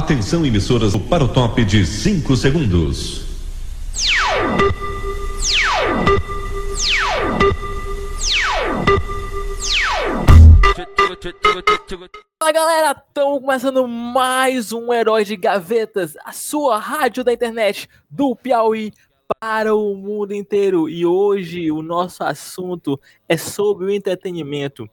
Atenção, emissoras, para o top de 5 segundos. Fala galera, estamos começando mais um Herói de Gavetas, a sua rádio da internet do Piauí para o mundo inteiro. E hoje o nosso assunto é sobre o entretenimento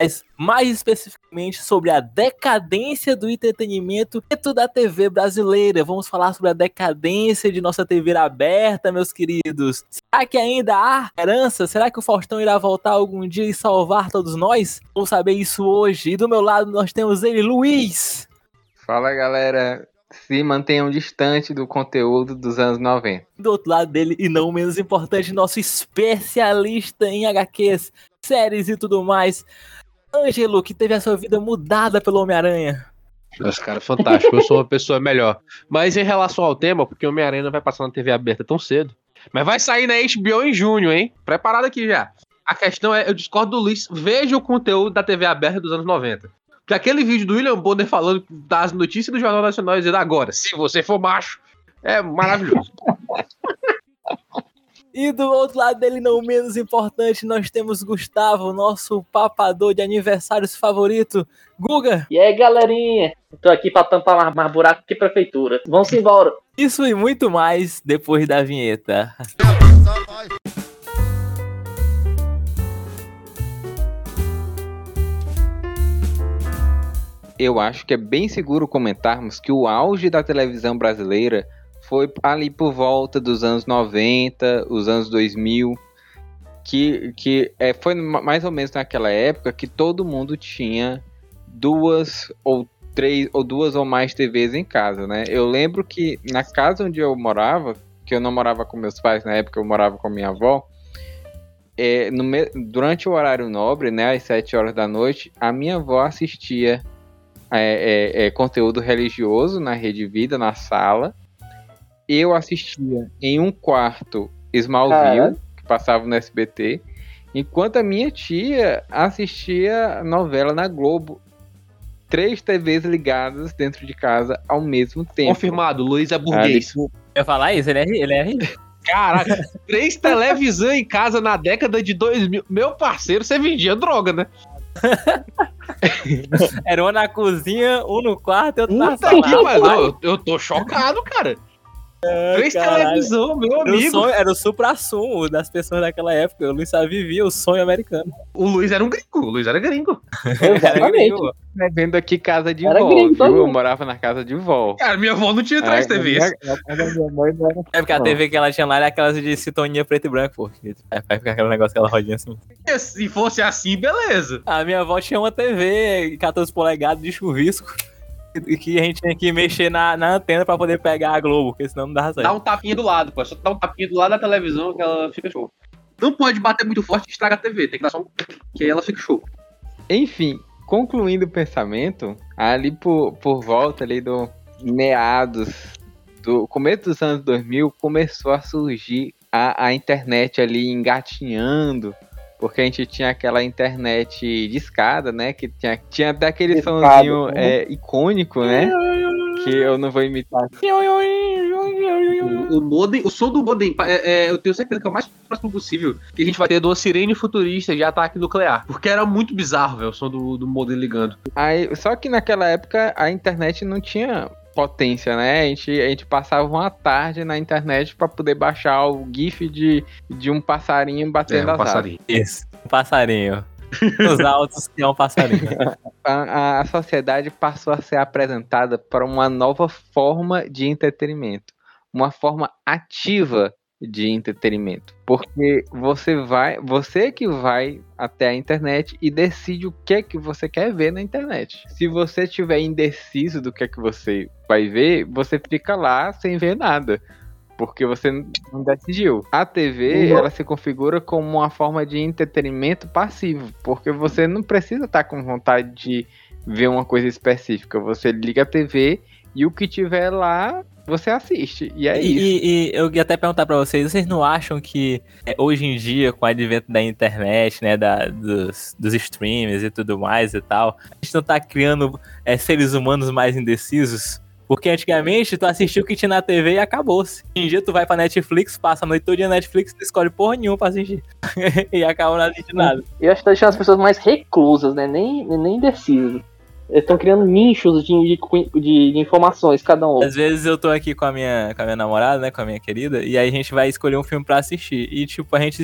mas mais especificamente sobre a decadência do entretenimento dentro da TV brasileira. Vamos falar sobre a decadência de nossa TV aberta, meus queridos. Será que ainda há esperança? Será que o Faustão irá voltar algum dia e salvar todos nós? Vamos saber isso hoje. E do meu lado nós temos ele, Luiz. Fala galera, se mantenham distante do conteúdo dos anos 90. Do outro lado dele, e não menos importante, nosso especialista em HQs, séries e tudo mais, Ângelo, que teve a sua vida mudada pelo Homem-Aranha. Nossa, cara, fantástico. Eu sou uma pessoa melhor. Mas em relação ao tema, porque o Homem-Aranha não vai passar na TV aberta tão cedo. Mas vai sair na HBO em junho, hein? Preparado aqui já. A questão é, eu discordo do Luiz. Veja o conteúdo da TV aberta dos anos 90. Que aquele vídeo do William Bonner falando das notícias do Jornal Nacional dizendo agora, se você for macho, é maravilhoso. E do outro lado dele, não menos importante, nós temos Gustavo, nosso papador de aniversários favorito. Guga! E aí, galerinha? Tô aqui pra tampar mais, mais buraco que prefeitura. Vamos embora. Isso e muito mais depois da vinheta. Eu acho que é bem seguro comentarmos que o auge da televisão brasileira foi ali por volta dos anos 90, os anos 2000, que, que é, foi mais ou menos naquela época que todo mundo tinha duas ou três ou duas ou mais TVs em casa, né? Eu lembro que na casa onde eu morava, que eu não morava com meus pais na época, eu morava com minha avó, é, no, durante o horário nobre, né, às 7 horas da noite, a minha avó assistia é, é, é conteúdo religioso na Rede Vida, na sala, eu assistia em um quarto Smallville, que passava no SBT, enquanto a minha tia assistia novela na Globo. Três TVs ligadas dentro de casa ao mesmo tempo. Confirmado, Luiz é burguês. Eu ia falar isso, ele é, ele é Caraca, três televisões em casa na década de 2000. Meu parceiro, você vendia droga, né? Era um na cozinha, um no quarto e outro na sala. Eu, eu tô chocado, cara. Três televisão, meu amigo. Sonho, era o supra-sumo das pessoas daquela época. O Luiz só vivia o sonho americano. O Luiz era um gringo. O Luiz era gringo. era gringo. Né, vendo aqui casa de era vó, gringo, viu? Eu morava na casa de vó. Cara, minha avó não tinha três TVs. É porque a TV que ela tinha lá era aquelas de sintonia preto e branco, pô. Vai ficar aquele negócio, aquela rodinha assim. Se fosse assim, beleza. A minha avó tinha uma TV 14 polegadas de chuvisco que a gente tinha que mexer na, na antena pra poder pegar a Globo, porque senão não dá certo. Dá um tapinha do lado, pô. Só dá um tapinha do lado da televisão que ela fica show. Não pode bater muito forte e estraga a TV, tem que dar só um... que aí ela fica show. Enfim, concluindo o pensamento, ali por, por volta ali do meados do começo dos anos 2000 começou a surgir a, a internet ali engatinhando porque a gente tinha aquela internet de escada, né? Que tinha, tinha até aquele somzinho né? é, icônico, né? que eu não vou imitar. O, modem, o som do modem, é, é, eu tenho certeza que é o mais próximo possível que a gente vai ter uma sirene futurista de ataque nuclear. Porque era muito bizarro, velho, o som do, do modem ligando. Aí, só que naquela época a internet não tinha potência, né? A gente, a gente passava uma tarde na internet para poder baixar o GIF de, de um passarinho batendo é, um passarinho. Isso, um passarinho. Os altos que é um passarinho. A, a sociedade passou a ser apresentada para uma nova forma de entretenimento, uma forma ativa de entretenimento, porque você vai, você que vai até a internet e decide o que é que você quer ver na internet. Se você estiver indeciso do que é que você vai ver, você fica lá sem ver nada, porque você não decidiu. A TV, ela se configura como uma forma de entretenimento passivo, porque você não precisa estar com vontade de ver uma coisa específica. Você liga a TV e o que tiver lá você assiste. E é e, isso. E, eu ia até perguntar para vocês, vocês não acham que é, hoje em dia, com o advento da internet, né, da, dos, dos streams e tudo mais e tal, a gente não tá criando é, seres humanos mais indecisos? Porque antigamente tu assistiu o que tinha na TV e acabou-se. Hoje em dia tu vai pra Netflix, passa a noite toda na Netflix, tu escolhe porra nenhuma pra assistir. e acaba não assistindo nada. Eu acho que tá deixando as pessoas mais reclusas, né? Nem, nem indecisas. Eles estão criando nichos de, de, de- informações, cada um. Às vezes eu tô aqui com a minha, com a minha namorada, né, com a minha querida, e aí a gente vai escolher um filme pra assistir. E tipo, a gente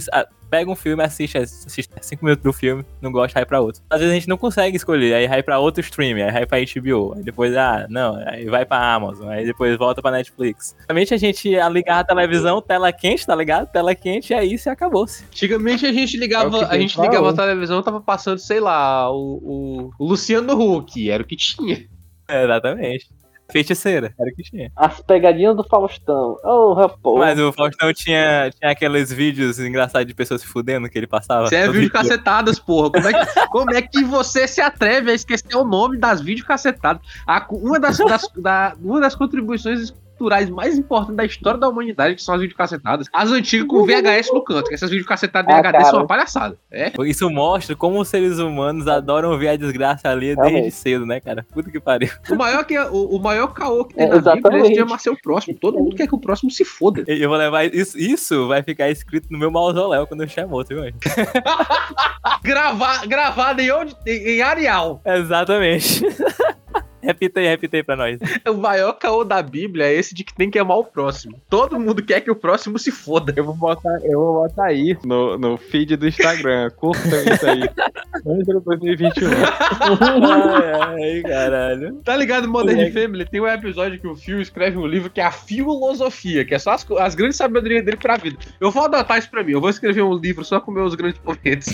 pega um filme, assiste, assiste cinco minutos do filme, não gosta, vai pra outro. Às vezes a gente não consegue escolher, aí vai pra outro streaming, aí vai pra HBO, aí depois, ah, não, aí vai pra Amazon, aí depois volta pra Netflix. Realmente a gente ligava a televisão, tela quente, tá ligado? Tela quente, e aí se acabou-se. Antigamente a gente É ligava, que a gente tem ligava a televisão tava passando, sei lá, o, o, o Luciano Huck, era o que tinha. É, exatamente. Feiticeira, era o que tinha. As pegadinhas do Faustão. Oh, rapaz. Mas o Faustão tinha, tinha aqueles vídeos engraçados de pessoas se fudendo que ele passava. Você é vídeo dia. cacetadas, porra. Como é, que, como é que você se atreve a esquecer o nome das vídeo cacetadas? A- uma, das, das- da- uma das contribuições culturais mais importantes da história da humanidade, que são as videocacetadas. As antigas com VHS no canto, que essas videocacetadas em Ah, HD são uma palhaçada. É? Isso mostra como os seres humanos adoram ver a desgraça ali desde cedo, né, cara? Puta que pariu. O maior, que, o, o maior caô que tem É, na Bíblia é exatamente. esse de amar seu próximo. Todo mundo quer que o próximo se foda. Eu vou levar isso, isso vai ficar escrito no meu mausoléu quando eu chamar outro, viu? Gravar, gravado em, onde, em, em Arial. Exatamente. repita aí, repita aí pra nós. O maior caô da Bíblia é esse de que tem que amar o próximo. Todo mundo quer que o próximo se foda. Eu vou botar, eu vou botar isso no, no feed do Instagram. Curta isso aí. Antes de 2021. ai, ai, caralho. Tá ligado, Modern Moleque. Family? Tem um episódio que o Phil escreve um livro que é a filosofia, que é só as, as grandes sabedorias dele pra vida. Eu vou adotar isso pra mim. Eu vou escrever um livro só com meus grandes momentos.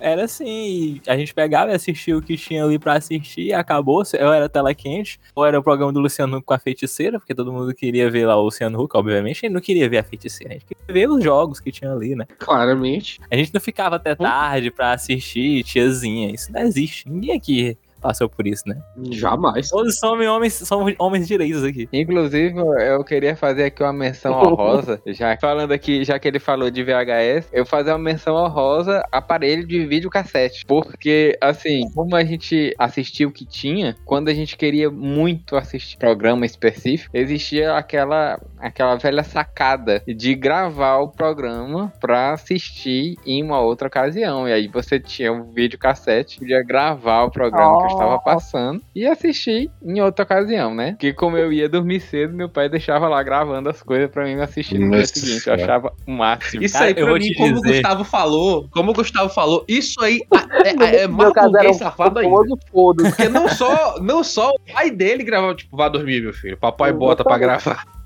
Era assim, a gente pegava e assistia o que tinha ali pra assistir e acabou. Ou era tela quente, ou era o programa do Luciano Huck com a feiticeira, porque todo mundo queria ver lá o Luciano Huck, obviamente, a gente não queria ver a feiticeira, a gente queria ver os jogos que tinha ali, né? Claramente. A gente não ficava até tarde pra assistir tiazinha, isso não existe. Ninguém aqui passou por isso, né? Jamais. Todos somos homens, somos homens direitos aqui. Inclusive, eu queria fazer aqui uma menção honrosa, já falando aqui, já que ele falou de VHS, eu fazer uma menção honrosa aparelho de videocassete. Porque, assim, como a gente assistiu o que tinha, quando a gente queria muito assistir programa específico, existia aquela, aquela velha sacada de gravar o programa pra assistir em uma outra ocasião. E aí você tinha um videocassete, podia gravar o programa que estava passando e assistir em outra ocasião, né? Porque como eu ia dormir cedo, meu pai deixava lá gravando as coisas pra mim assistir no dia seguinte. Eu achava o máximo. Isso Cara, aí, eu pra vou mim, te como o Gustavo falou, como o Gustavo falou, isso aí é, é, é era burguês um safado ainda. Porque não só, não só o pai dele gravava, tipo, vá dormir, meu filho. Papai bota pra gravar.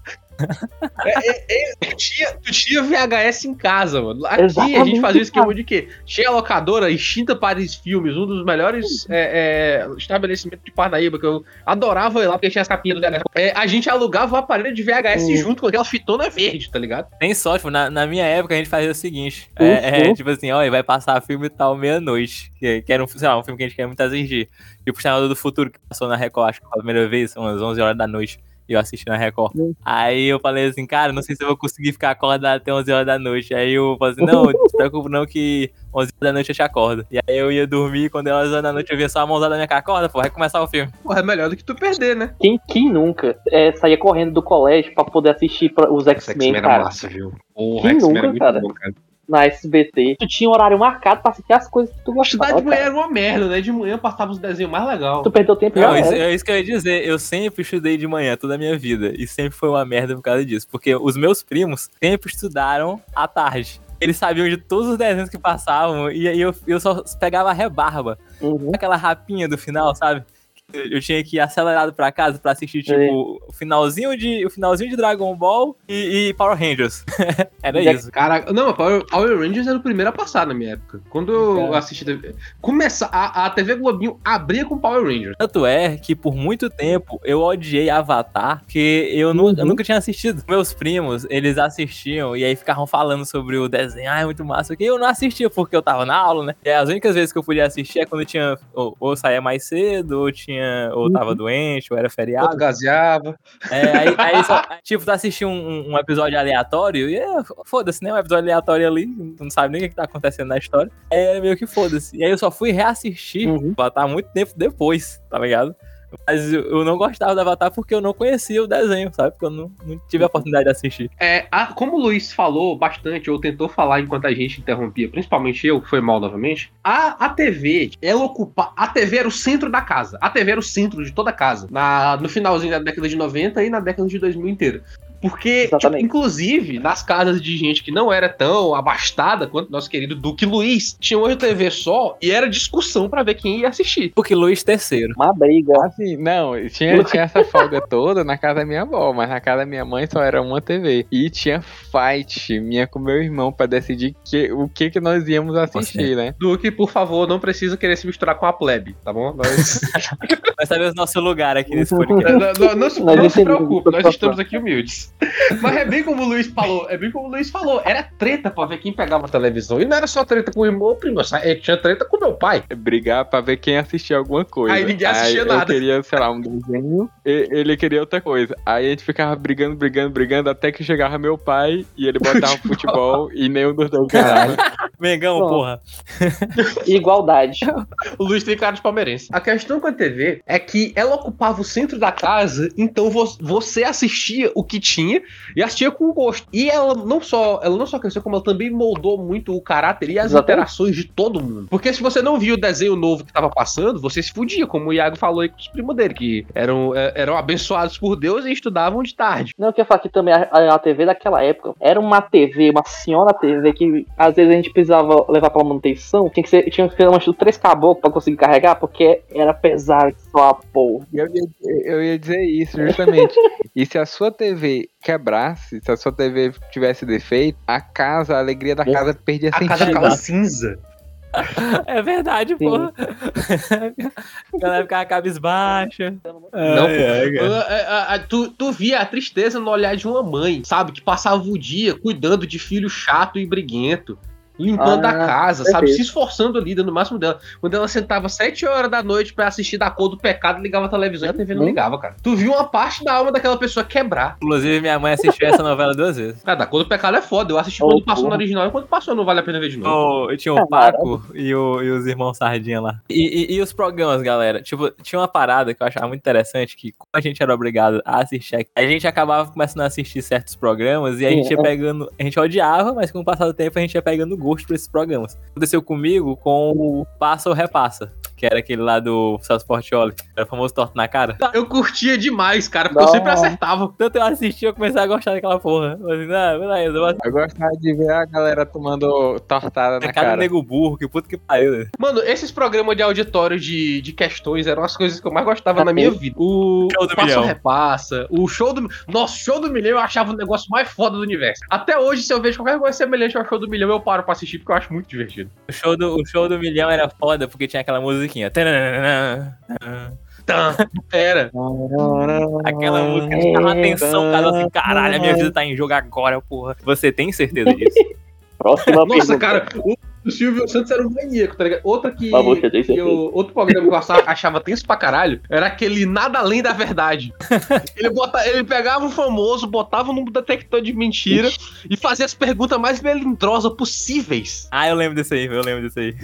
É, é, é, tu, tinha, tu tinha VHS em casa, mano. Aqui a gente Exatamente, fazia o esquema de quê? Tinha a locadora Extinta Paris Filmes, um dos melhores é, é, estabelecimentos de Parnaíba, que eu adorava ir lá, porque tinha as capinhas do VHS. É, a gente alugava o aparelho de VHS Uhum. junto com aquela fitona verde, tá ligado? Tem sorte, tipo, na, na minha época a gente fazia o seguinte: é, é, Uhum. tipo assim, olha, vai passar filme tal meia-noite. Que, que era um, sei lá, um filme que a gente quer muito assistir. Tipo, o Senador do Futuro, que passou na Record, acho que pela primeira vez, umas 11 horas da noite. E eu assisti na Record. Uhum. Aí eu falei assim, cara, não sei se eu vou conseguir ficar acordado até 11 horas da noite. Aí eu falei assim, não, não se preocupe não que 11 horas da noite eu te acordo. E aí eu ia dormir, quando era 11 horas da noite eu via só a mãozada da minha cara, acorda, pô, vai começar o filme. Porra, é melhor do que tu perder, né? Quem, quem nunca é, saía correndo do colégio pra poder assistir pra- os X-Men, cara, viu? Quem nunca, cara? Na SBT? Tu tinha um horário marcado pra assistir as coisas que tu Estudar gostava, de manhã cara. era uma merda, né? De manhã passava os desenhos mais legais. Tu perdeu tempo Não, isso, é isso que eu ia dizer. Eu sempre estudei de manhã toda a minha vida. E sempre foi uma merda por causa disso. Porque os meus primos sempre estudaram à tarde. Eles sabiam de todos os desenhos que passavam. E aí eu, eu só pegava a rebarba. Uhum. Aquela rapinha do final, sabe? Eu eu tinha que ir acelerado pra casa pra assistir, tipo, o finalzinho de, o finalzinho de Dragon Ball e, e Power Rangers. Era Já- isso. Caraca, não, Power, Power Rangers era o primeiro a passar na minha época. Quando eu É. assisti. TV Começa, a, a TV Globinho abria com Power Rangers. Tanto é que por muito tempo eu odiei Avatar, porque eu, nu- eu Uhum. nunca tinha assistido. Meus primos, eles assistiam e aí ficavam falando sobre o desenho, ah, é muito massa. Que eu não assistia porque eu tava na aula, né? E as únicas vezes que eu podia assistir é quando tinha, ou, ou saía mais cedo, ou tinha, ou tava doente, ou era feriado. Outro gaseava. É, aí, aí só, tipo, tu assistiu um, um episódio aleatório e é, foda-se, né? Um episódio aleatório ali, não sabe nem o que, tá acontecendo na história. É meio que foda-se. E aí eu só fui reassistir Uhum. Avatar muito tempo depois, tá ligado? Mas eu, não gostava do Avatar porque eu não conhecia o desenho, sabe? Porque eu não, não tive a oportunidade de assistir. É, a- como o Luiz falou bastante, ou tentou falar enquanto a gente interrompia, principalmente eu, que foi mal novamente, a, a TV, ela ocupa. A TV era o centro da casa. A TV era o centro de toda a casa. Na, no finalzinho da década de 90 e na década de 2000 inteira. Porque, tipo, inclusive, nas casas de gente que não era tão abastada quanto nosso querido Duque Luiz, tinha uma TV só e era discussão pra ver quem ia assistir. Porque Luiz III. Uma briga. Assim, não, tinha, tinha essa folga toda na casa da minha avó, mas na casa da minha mãe só era uma TV. E tinha fight minha com meu irmão pra decidir que, o que que nós íamos assistir, né? Duque, por favor, não precisa querer se misturar com a plebe, tá bom? Nós. Vai saber o nosso lugar aqui nesse podcast. não, não- não não se preocupe, nós estamos aqui humildes. Mas é bem como o Luiz falou, é bem como o Luiz falou, era treta pra ver quem pegava a televisão. E não era só treta com o irmão ou primo, é, tinha treta com meu pai. Brigar pra ver quem assistia alguma coisa. Aí ninguém assistia eu nada. queria, sei lá, um desenho, e- ele queria outra coisa. Aí a gente ficava brigando, brigando, brigando, até que chegava meu pai e ele botava futebol e nenhum dos dois ganhava. Mengão, Bom. porra. Igualdade. O Luiz tem cara de palmeirense. A questão com a TV é que ela ocupava o centro da casa, então vo- você assistia o que tinha e assistia com gosto. E ela não só, ela não só cresceu, como ela também moldou muito o caráter e as Exatamente. interações de todo mundo. Porque se você não viu o desenho novo que tava passando, você se fudia, como o Iago falou aí com os primos dele, que eram, é, eram abençoados por Deus e estudavam de tarde. Não, eu queria falar que também a, a- TV daquela época era uma TV, uma senhora TV, que às vezes a gente precisava levar pra manutenção, tinha que ser, tinha que ser uma três caboclos pra conseguir carregar, porque era pesado a porra. Eu ia, eu ia dizer isso, justamente. E se a sua TV quebrasse, se a sua TV tivesse defeito, a casa, a alegria da casa perdia A casa sentido. ficava cinza. É verdade, Sim. porra. A galera ficava cabisbaixa. Não, pô. Ah, ah, ah, tu, tu via a tristeza no olhar de uma mãe, sabe? Que passava o dia cuidando de filho chato e briguento. Limpando Ah, a casa, sabe? Se esforçando ali, dando o máximo dela. Quando ela sentava 7 horas da noite pra assistir da cor do pecado, ligava a televisão e a TV não ligava, cara. Tu viu uma parte da alma daquela pessoa quebrar. Inclusive, minha mãe assistiu essa novela duas vezes. Cara, da cor do pecado é foda. Eu assisti Oh, quando passou no original e quando passou não vale a pena ver de novo. Oh, eu tinha o Paco e, o- e os irmãos Sardinha lá. E, e- e os programas, galera? Tipo, tinha uma parada que eu achava muito interessante, que como a gente era obrigado a assistir, a gente acabava começando a assistir certos programas e a gente ia é. pegando... A gente odiava, mas com o passar do tempo a gente ia pegando gosto por esses programas. Aconteceu comigo com o Passa ou Repassa, que era aquele lá do Celso Portioli, era o famoso torto na cara. Eu curtia demais, cara, porque eu Não. sempre acertava. Tanto eu assisti, eu comecei a gostar daquela porra. Eu falei, não, beleza, eu Eu gostava de ver a galera tomando tortada na É cada cara. nego burro, que puta que pariu. né? Mano, esses programas de auditório de, de questões eram as coisas que eu mais gostava na minha vida. O Show do ou Repassa, o show do. Nossa, show do milhão eu achava o negócio mais foda do universo. Até hoje, se eu vejo qualquer coisa semelhante ao show do milhão, eu paro pra assistir porque eu acho muito divertido. O show, do, o show do milhão era foda porque tinha aquela musiquinha. Tá, era. Aquela música que atenção, cara, assim, caralho, a minha vida tá em jogo agora, porra. Você tem certeza disso? Próxima Nossa, pergunta. cara, o, o Silvio Santos era um maníaco, tá ligado? Outra que. Mas você tem que certeza? eu- outro programa que eu achava, tenso pra caralho era aquele Nada Além da Verdade. Ele, bota, ele pegava um famoso, botava num detector de mentira e fazia as perguntas mais melindrosas possíveis. Ah, eu lembro desse aí, eu lembro desse aí.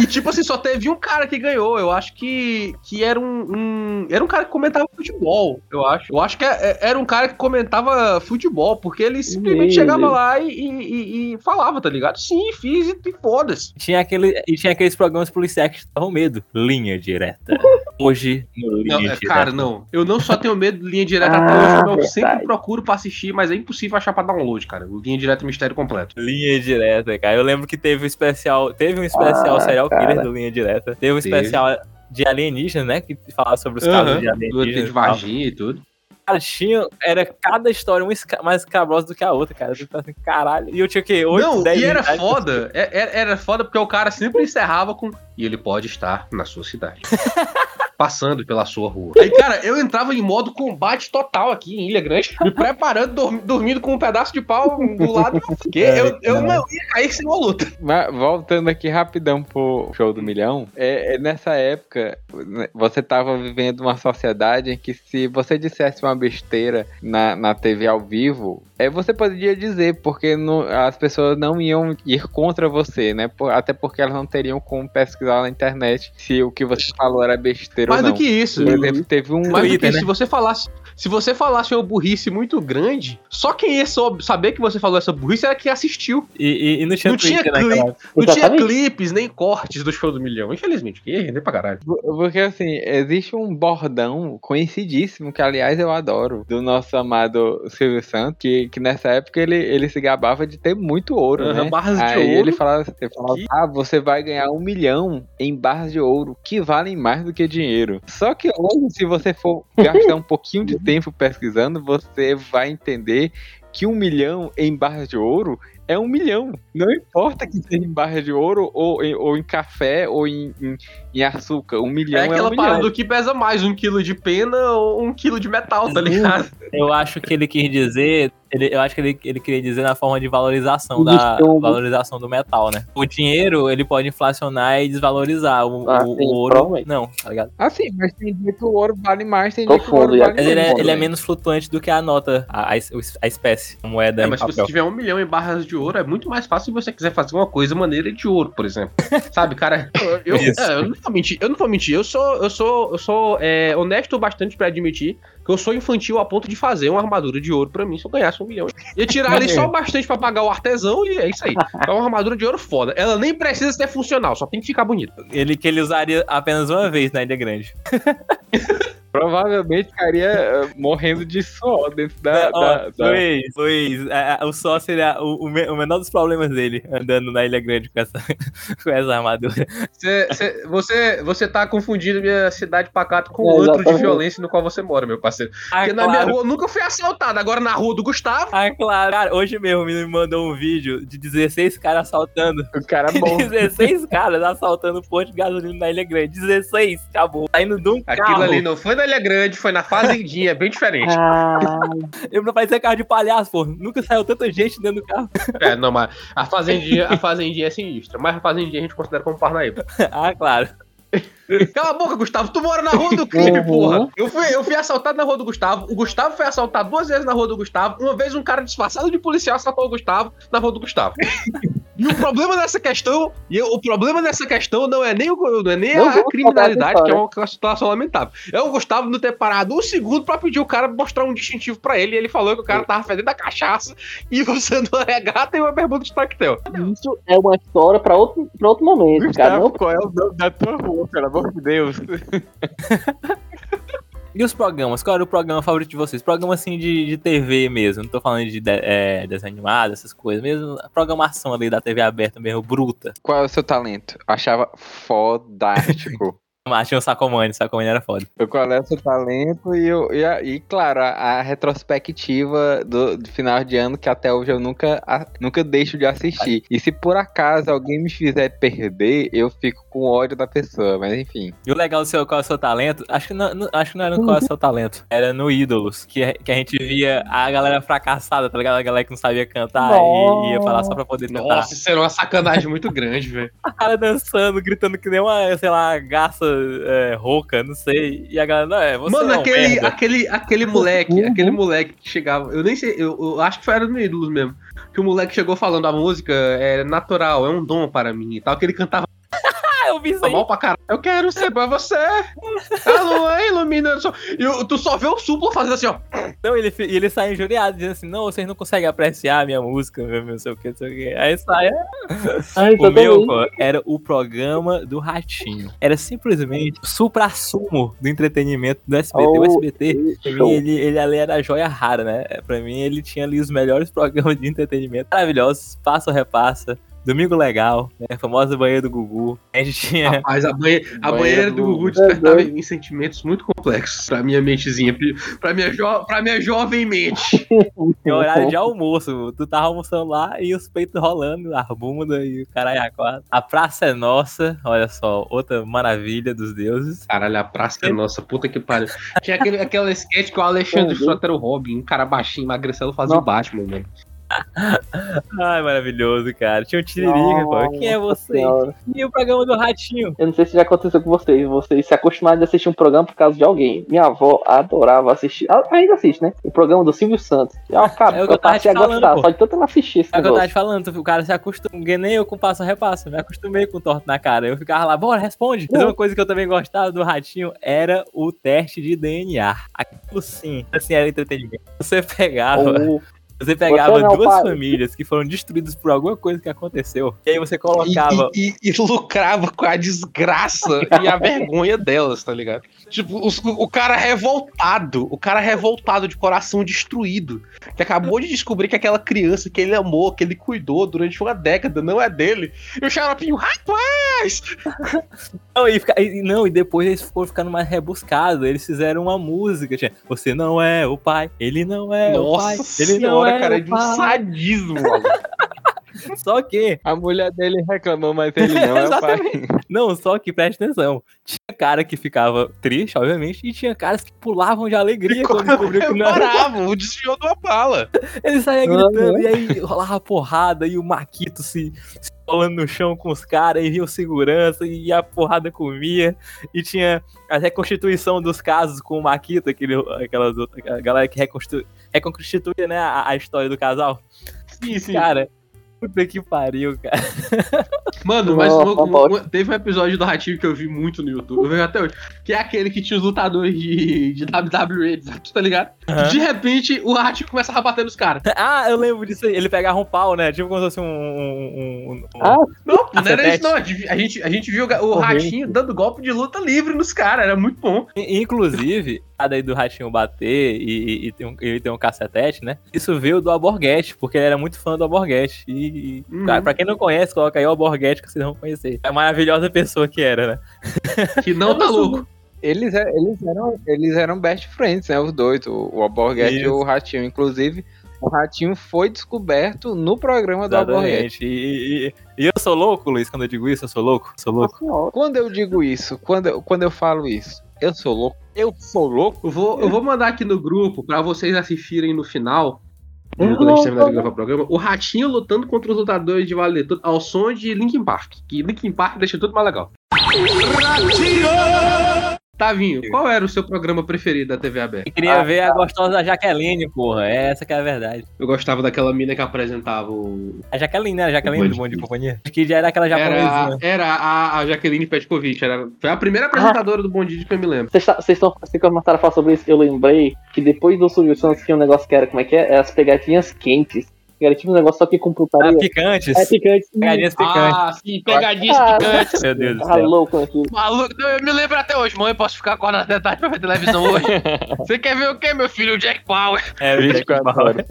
E tipo assim, só teve um cara que ganhou. Eu acho que, que era um, um- Era um cara que comentava futebol, eu acho. Eu acho que é- era um cara que comentava futebol, porque ele simplesmente Meu chegava Deus. lá e, e- e falava, tá ligado? Sim, fiz e, e foda-se. Tinha aquele, e tinha aqueles programas policiais que davam medo. Linha direta. Hoje, no Linha Não, é, Direta. cara, não. Eu não só tenho medo de linha direta Ah, até hoje, como eu verdade. sempre procuro pra assistir, mas é impossível achar pra download, cara. O linha direta é mistério completo. Linha direta, cara. Eu lembro que teve um especial. Teve um especial Ah, serial cara. killer do Linha Direta. Teve um Teve. especial de alienígenas, né? Que falava sobre os Aham, casos de Do alienígenas. de tal. Varginha e tudo. Cara, tinha. Era cada história esca- mais escabrosa do que a outra, cara. Eu fico assim, caralho. E eu tinha o quê? 8, não, 10 e era foda. é- Era, era foda porque o cara sempre encerrava com. E ele pode estar na sua cidade. Passando pela sua rua. Aí, cara, eu entrava em modo combate total aqui em Ilha Grande, me preparando, dormi- dormindo com um pedaço de pau do lado, porque eu, eu não ia cair sem uma luta. Mas voltando aqui rapidão pro show do milhão, é, é nessa época né, você tava vivendo uma sociedade em que se você dissesse uma besteira na, na TV ao vivo, é, você poderia dizer, porque não- as pessoas não iam ir contra você, né? Por- até porque elas não teriam como pesquisar na internet se o que você falou era besteira Twitter Mais ou não. do que isso. Por exemplo, teve um. Mais do Twitter, que né? se você falasse, se você falasse uma burrice muito grande, só quem ia soube- saber que você falou essa burrice era quem assistiu. E, e, e não tinha Não tinha clipe. época. Não tinha clipes nem cortes do show do milhão. Infelizmente, que ia render pra caralho. Porque assim, existe um bordão conhecidíssimo, que aliás eu adoro, do nosso amado Silvio Santos, que, que nessa época ele, ele se gabava de ter muito ouro, Aham, né? barras de Aí ouro. ele falava, ele falava Que- ah, você vai ganhar um milhão em barras de ouro, que valem mais do que dinheiro. Só que hoje, se você for gastar um pouquinho de tempo pesquisando, você vai entender que um milhão em barras de ouro é um milhão. Não importa que seja em barras de ouro, ou em, ou em café, ou em, em, em açúcar. Um milhão É é, aquela um parada milhão. do que pesa mais, um quilo de pena ou um quilo de metal, tá ligado? Eu acho que ele quis dizer. Ele, eu acho que ele, ele queria dizer na forma de valorização da valorização do metal, né? O dinheiro ele pode inflacionar e desvalorizar. O, Ah, o- sim, o ouro. Não, tá ligado? Assim, mas tem dia que o ouro vale mais, tem dia que o ouro vale Mas ele é, menos. ele é menos flutuante do que a nota, a, a, a espécie, a moeda É, mas se você papel. tiver um milhão em barras de ouro, é muito mais fácil se você quiser fazer uma coisa maneira de ouro, por exemplo. Sabe, cara? Eu, eu- é, eu não vou mentir, eu não vou mentir. Eu sou, eu sou, eu sou é, honesto bastante pra admitir que eu sou infantil a ponto de fazer uma armadura de ouro pra mim se eu ganhasse um milhão. Ia tirar ali só bastante pra pagar o artesão e é isso aí. É uma armadura de ouro foda. Ela nem precisa ser funcional, só tem que ficar bonita. Ele que ele usaria apenas uma vez na Ilha Grande. Provavelmente ficaria eh, morrendo de suor dentro da. Ó, da- da- Luiz, Luiz, a- a- o só seria o, o me- o menor dos problemas dele andando na Ilha Grande com essa, com essa armadura. Cê- cê- você, você tá confundindo minha cidade pacata com É, o antro de violência no qual você mora, meu parceiro. Ah, Porque na minha rua eu nunca fui assaltado. Agora na rua do Gustavo. Ah, claro. Cara, hoje mesmo me mandou um vídeo de 16 caras assaltando. O cara é bom. 16 caras assaltando o posto de gasolina na Ilha Grande. 16, acabou. Saindo de um Aquilo carro. ali não foi na Ilha Grande, foi na Fazendinha, é bem diferente. Ah, Eu não parecia carro de palhaço, pô. Nunca saiu tanta gente dentro do carro. É, não, mas a Fazendinha, a Fazendinha é sinistra. Mas a Fazendinha a gente considera como Parnaíba. ah, claro. Cala a boca, Gustavo. Tu mora na rua do crime, Uhum. porra. Eu fui, eu fui assaltado na rua do Gustavo. O Gustavo foi assaltado duas vezes na rua do Gustavo. Uma vez um cara disfarçado de policial assaltou o Gustavo na rua do Gustavo. E o problema dessa questão, e o problema dessa questão não é nem, o, não é nem Não a criminalidade, que é uma, situação lamentável. É o Gustavo não ter parado um segundo pra pedir o cara mostrar um distintivo pra ele. E ele falou que o cara tava fedendo a cachaça e usando uma regata e uma bermuda de tactel. isso é uma história pra outro, pra outro momento, cara. Gustavo, Não qual é o nome da tua rua, pelo amor de Deus? E os programas? Qual era o programa favorito de vocês? Programa assim de, de TV mesmo. Não tô falando de, de é, desenho animado, essas coisas. Mesmo a programação ali da TV aberta mesmo, bruta. Qual é o seu talento? Achava fodástico. Mas tinha o Sacomani, o Sacomani era foda. Qual é o seu talento e, eu- e, a- e, claro, a, a retrospectiva do, do final de ano que até hoje eu nunca, a- nunca deixo de assistir. E se por acaso alguém me fizer perder, eu fico com ódio da pessoa, mas enfim. E o legal do seu qual é o seu talento, acho que não, não- acho que não era no qual é o seu talento. Era no Ídolos, que, que a gente via a galera fracassada, tá ligado? A galera que não sabia cantar e ia falar só pra poder tentar. Nossa, isso era uma sacanagem muito grande, velho. A cara dançando, gritando que nem uma, sei lá, garça é, rouca, não sei. E a galera, não, é, você Mano, é um aquele, merda. aquele, aquele moleque, Uhum. aquele moleque que chegava. Eu nem sei, eu, eu acho que foi era no Ídolos mesmo. Que o moleque chegou falando a música é natural, é um dom para mim e tal. Que ele cantava eu vi isso aí. mal pra caralho. Eu quero ser pra você. A lua ilumina. só- E o- tu só vê o suplo fazendo assim, ó. Não, ele, ele sai injuriado, dizendo assim, não, vocês não conseguem apreciar a minha música, meu, não sei o que, não sei o que. Aí sai, Ah, o meu, pô, era o programa do Ratinho. Era simplesmente o supra-sumo do entretenimento do SBT. o Oh, SBT, pra mim, ele, ele ali era joia rara, né? Pra mim, ele tinha ali os melhores programas de entretenimento maravilhosos, passa ou repassa. Domingo Legal, né? A famosa banheira do Gugu. A gente tinha. Rapaz, a, banhe- a banheira do do- Gugu despertava em sentimentos muito complexos pra minha mentezinha. Pra minha, jo pra minha jovem mente. Tinha horário de almoço. Tu tava almoçando lá e os peitos rolando, a bunda e o caralho a quatro. A praça é nossa, olha só, outra maravilha dos deuses. Caralho, a praça é nossa, puta que pariu. Tinha aquele, aquela sketch que o Alexandre. Frota era o Robin, um cara baixinho, magricelo fazia o. Batman, mano. Ai, maravilhoso, cara. Tinha um tiririca, pô. Quem é você? Senhora. E o programa do Ratinho? Eu não sei se já aconteceu com vocês. Vocês se acostumaram de assistir um programa por causa de alguém. Minha avó adorava assistir. ela Ainda assiste, né? O programa do Silvio Santos. Eu, cara, É o que eu eu tava passei a te falando, gostar. pô. Só de tanto ela assistir esse É o que eu tava te falando, o cara se acostuma, nem eu com passo a repasso, me acostumei com torto na cara. Eu ficava lá, bora, responde. Mas uma coisa que eu também gostava do Ratinho era o teste de DNA. Aquilo sim, assim, era entretenimento. Você pegava, Ou- você pegava Você não, duas pai. famílias que foram destruídas por alguma coisa que aconteceu, e aí você colocava... E, e- e lucrava com a desgraça e a vergonha delas, tá ligado? Tipo, os- o, o cara revoltado, o cara revoltado de coração destruído, que acabou de descobrir que aquela criança que ele amou, que ele cuidou durante uma década, não é dele. E o xaropinho, rapaz! Não, e, fica- e- não, e depois eles foram ficando mais rebuscados. Eles fizeram uma música. Tinha, Você não é o pai, ele não é o pai. Nossa Ele não senhora, é cara, é de um sadismo, maluco. Só que, A mulher dele reclamou, mas ele não é o pai. não, só que presta atenção. Tinha cara que ficava triste, obviamente, e tinha caras que pulavam de alegria quando descobriu que não era. Paravam, o desviou de uma bala. Ele saía gritando, e aí rolava porrada, e o Maquito se, se rolando no chão com os caras, e vinha o segurança, e a porrada comia, e tinha a reconstituição dos casos com o Maquito, aquele, aquelas galera que reconstitu, reconstituía né, a, a história do casal. Sim, sim. Cara, puta que pariu, cara. Mano, mas uma- uma- teve um episódio do Ratinho que eu vi muito no YouTube, eu vejo até hoje, que é aquele que tinha os lutadores de, de WWE, tá ligado? Aham. De repente, o Ratinho começava a bater nos caras. Ah, eu lembro disso aí. Ele pegava um pau, né? Tipo como se fosse um. um, um- um- Ah, Não, não era isso não, a gente, a gente, viu o. Ratinho dando golpe de luta livre nos caras, era muito bom. Inclusive, a daí do Ratinho bater e, e, e tem um, ele tem um cacetete, né? Isso veio do Alborguete, porque ele era muito fã do Alborguete. E, e Uhum. pra, pra quem não conhece, coloca aí o Alborguete que vocês vão conhecer. É a maravilhosa pessoa que era, né? Que não tá louco. Eles, é- eles, eram, eles eram best friends, né? Os dois, o, o Alborguete e o Ratinho. Inclusive, o Ratinho foi descoberto no programa do Alborguete. Exatamente. E, e- e eu sou louco, Luiz, quando eu digo isso, eu sou louco? Sou louco. Quando eu digo isso, quando eu, quando eu falo isso, eu sou louco. Eu sou louco. Eu vou, eu vou mandar aqui no grupo pra vocês assistirem no final. Quando a gente terminar de gravar o programa, o Ratinho lutando contra os lutadores de Vale Tudo ao som de Linkin Park. Que Linkin Park deixa tudo mais legal. Tavinho, qual era o seu programa preferido da TV aberta? Eu queria Ah, ver a gostosa Jaqueline, porra. É essa que é a verdade. Eu gostava daquela mina que apresentava o. A Jaqueline, né? A Jaqueline do de Bom de. Companhia. Acho que já era aquela Era, japonesinha. era a, a Jaqueline Petkovic. Era, foi a primeira apresentadora do Bom Dia que eu me lembro. Vocês tá- vocês estão vocês começaram a falar sobre isso, eu lembrei que depois do Silvio Santos tinha um negócio que era, como é que é? Era as pegadinhas quentes. Que Era tipo um negócio só que com Ah, putaria. picantes. É picante. Pegadinhas picantes. Ah, sim, pegadinhas Ah. picantes. Meu Deus do Tá céu. louco aqui. Maluco, não, eu me lembro até hoje. Mãe, posso ficar acordado até tarde pra ver televisão hoje? Você quer ver o quê, meu filho? O Jack Power. É, 24 Jack.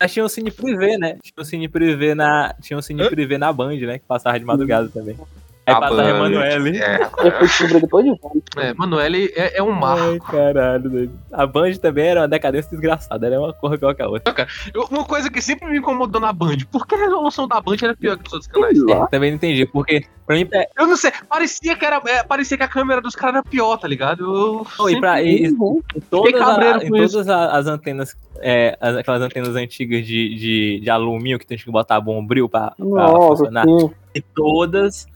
Mas tinha um cine privê, né? Tinha um cine privê na, tinha um cine privê na Band, né? Que passava de madrugada também. Aí A passava Band. Emanuele. É, Eu fui descobrir depois de velho. é Manoel é, é um marco. Ai, caralho, doido. A Band também era uma decadência desgraçada, era uma cor pior que a outra. Eu- Uma coisa que sempre me incomodou na Band, por que a resolução da Band era pior que os outros canais? É, também não entendi, porque pra mim, é, Eu não sei, parecia que, era, é, parecia que a câmera dos caras era pior, tá ligado? Eu Não, e pra- e- em todas, a- em todas a- as antenas, é, as- aquelas antenas antigas de, de, de alumínio que tem que botar bombril pra, pra Nossa, funcionar, sim. e todas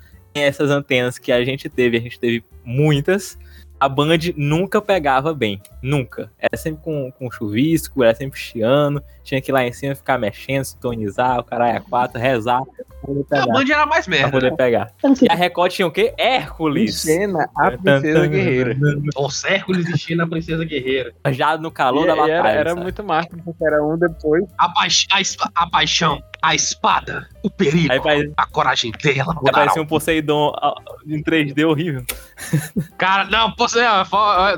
essas antenas que a gente teve, a gente teve muitas, a Band nunca pegava bem. Nunca. Era sempre com, com chuvisco, era sempre chiando, tinha que ir lá em cima ficar mexendo, sintonizar, o caralho a quatro, rezar pra poder A. Band era mais Pra merda. poder pegar. Sei E a Record tinha o quê? Hércules. Cena, a princesa guerreira. Nossa, Hércules e Xena, a princesa guerreira. Já no calor E- da batalha. era, era muito massa, porque era um depois. A, paix- a, a paixão, a espada, o perigo, Aí faz- a coragem dela mudarão. parecia um Poseidon ah, em 3D horrível. Cara, não, Poseidon,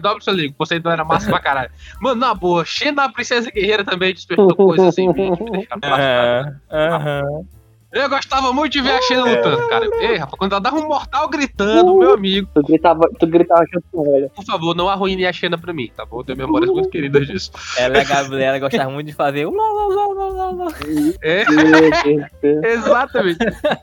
dobra o seu ligo, Poseidon era massa pra caralho. Mano, na boa, Xena, a princesa guerreira também despertou coisas assim. me deixaram fascinado. Aham. Eu gostava muito de ver a Xena lutando, cara. Ei, rapaz, quando ela dava um mortal gritando, meu amigo, Tu gritava, tu gritava junto com ela. por favor, não arruine a Xena pra mim, tá bom? Eu tenho memórias muito queridas disso. Ela e a Gabriela gostavam muito de fazer. o lá, lá, lá, lá, lá, lá. É, exatamente.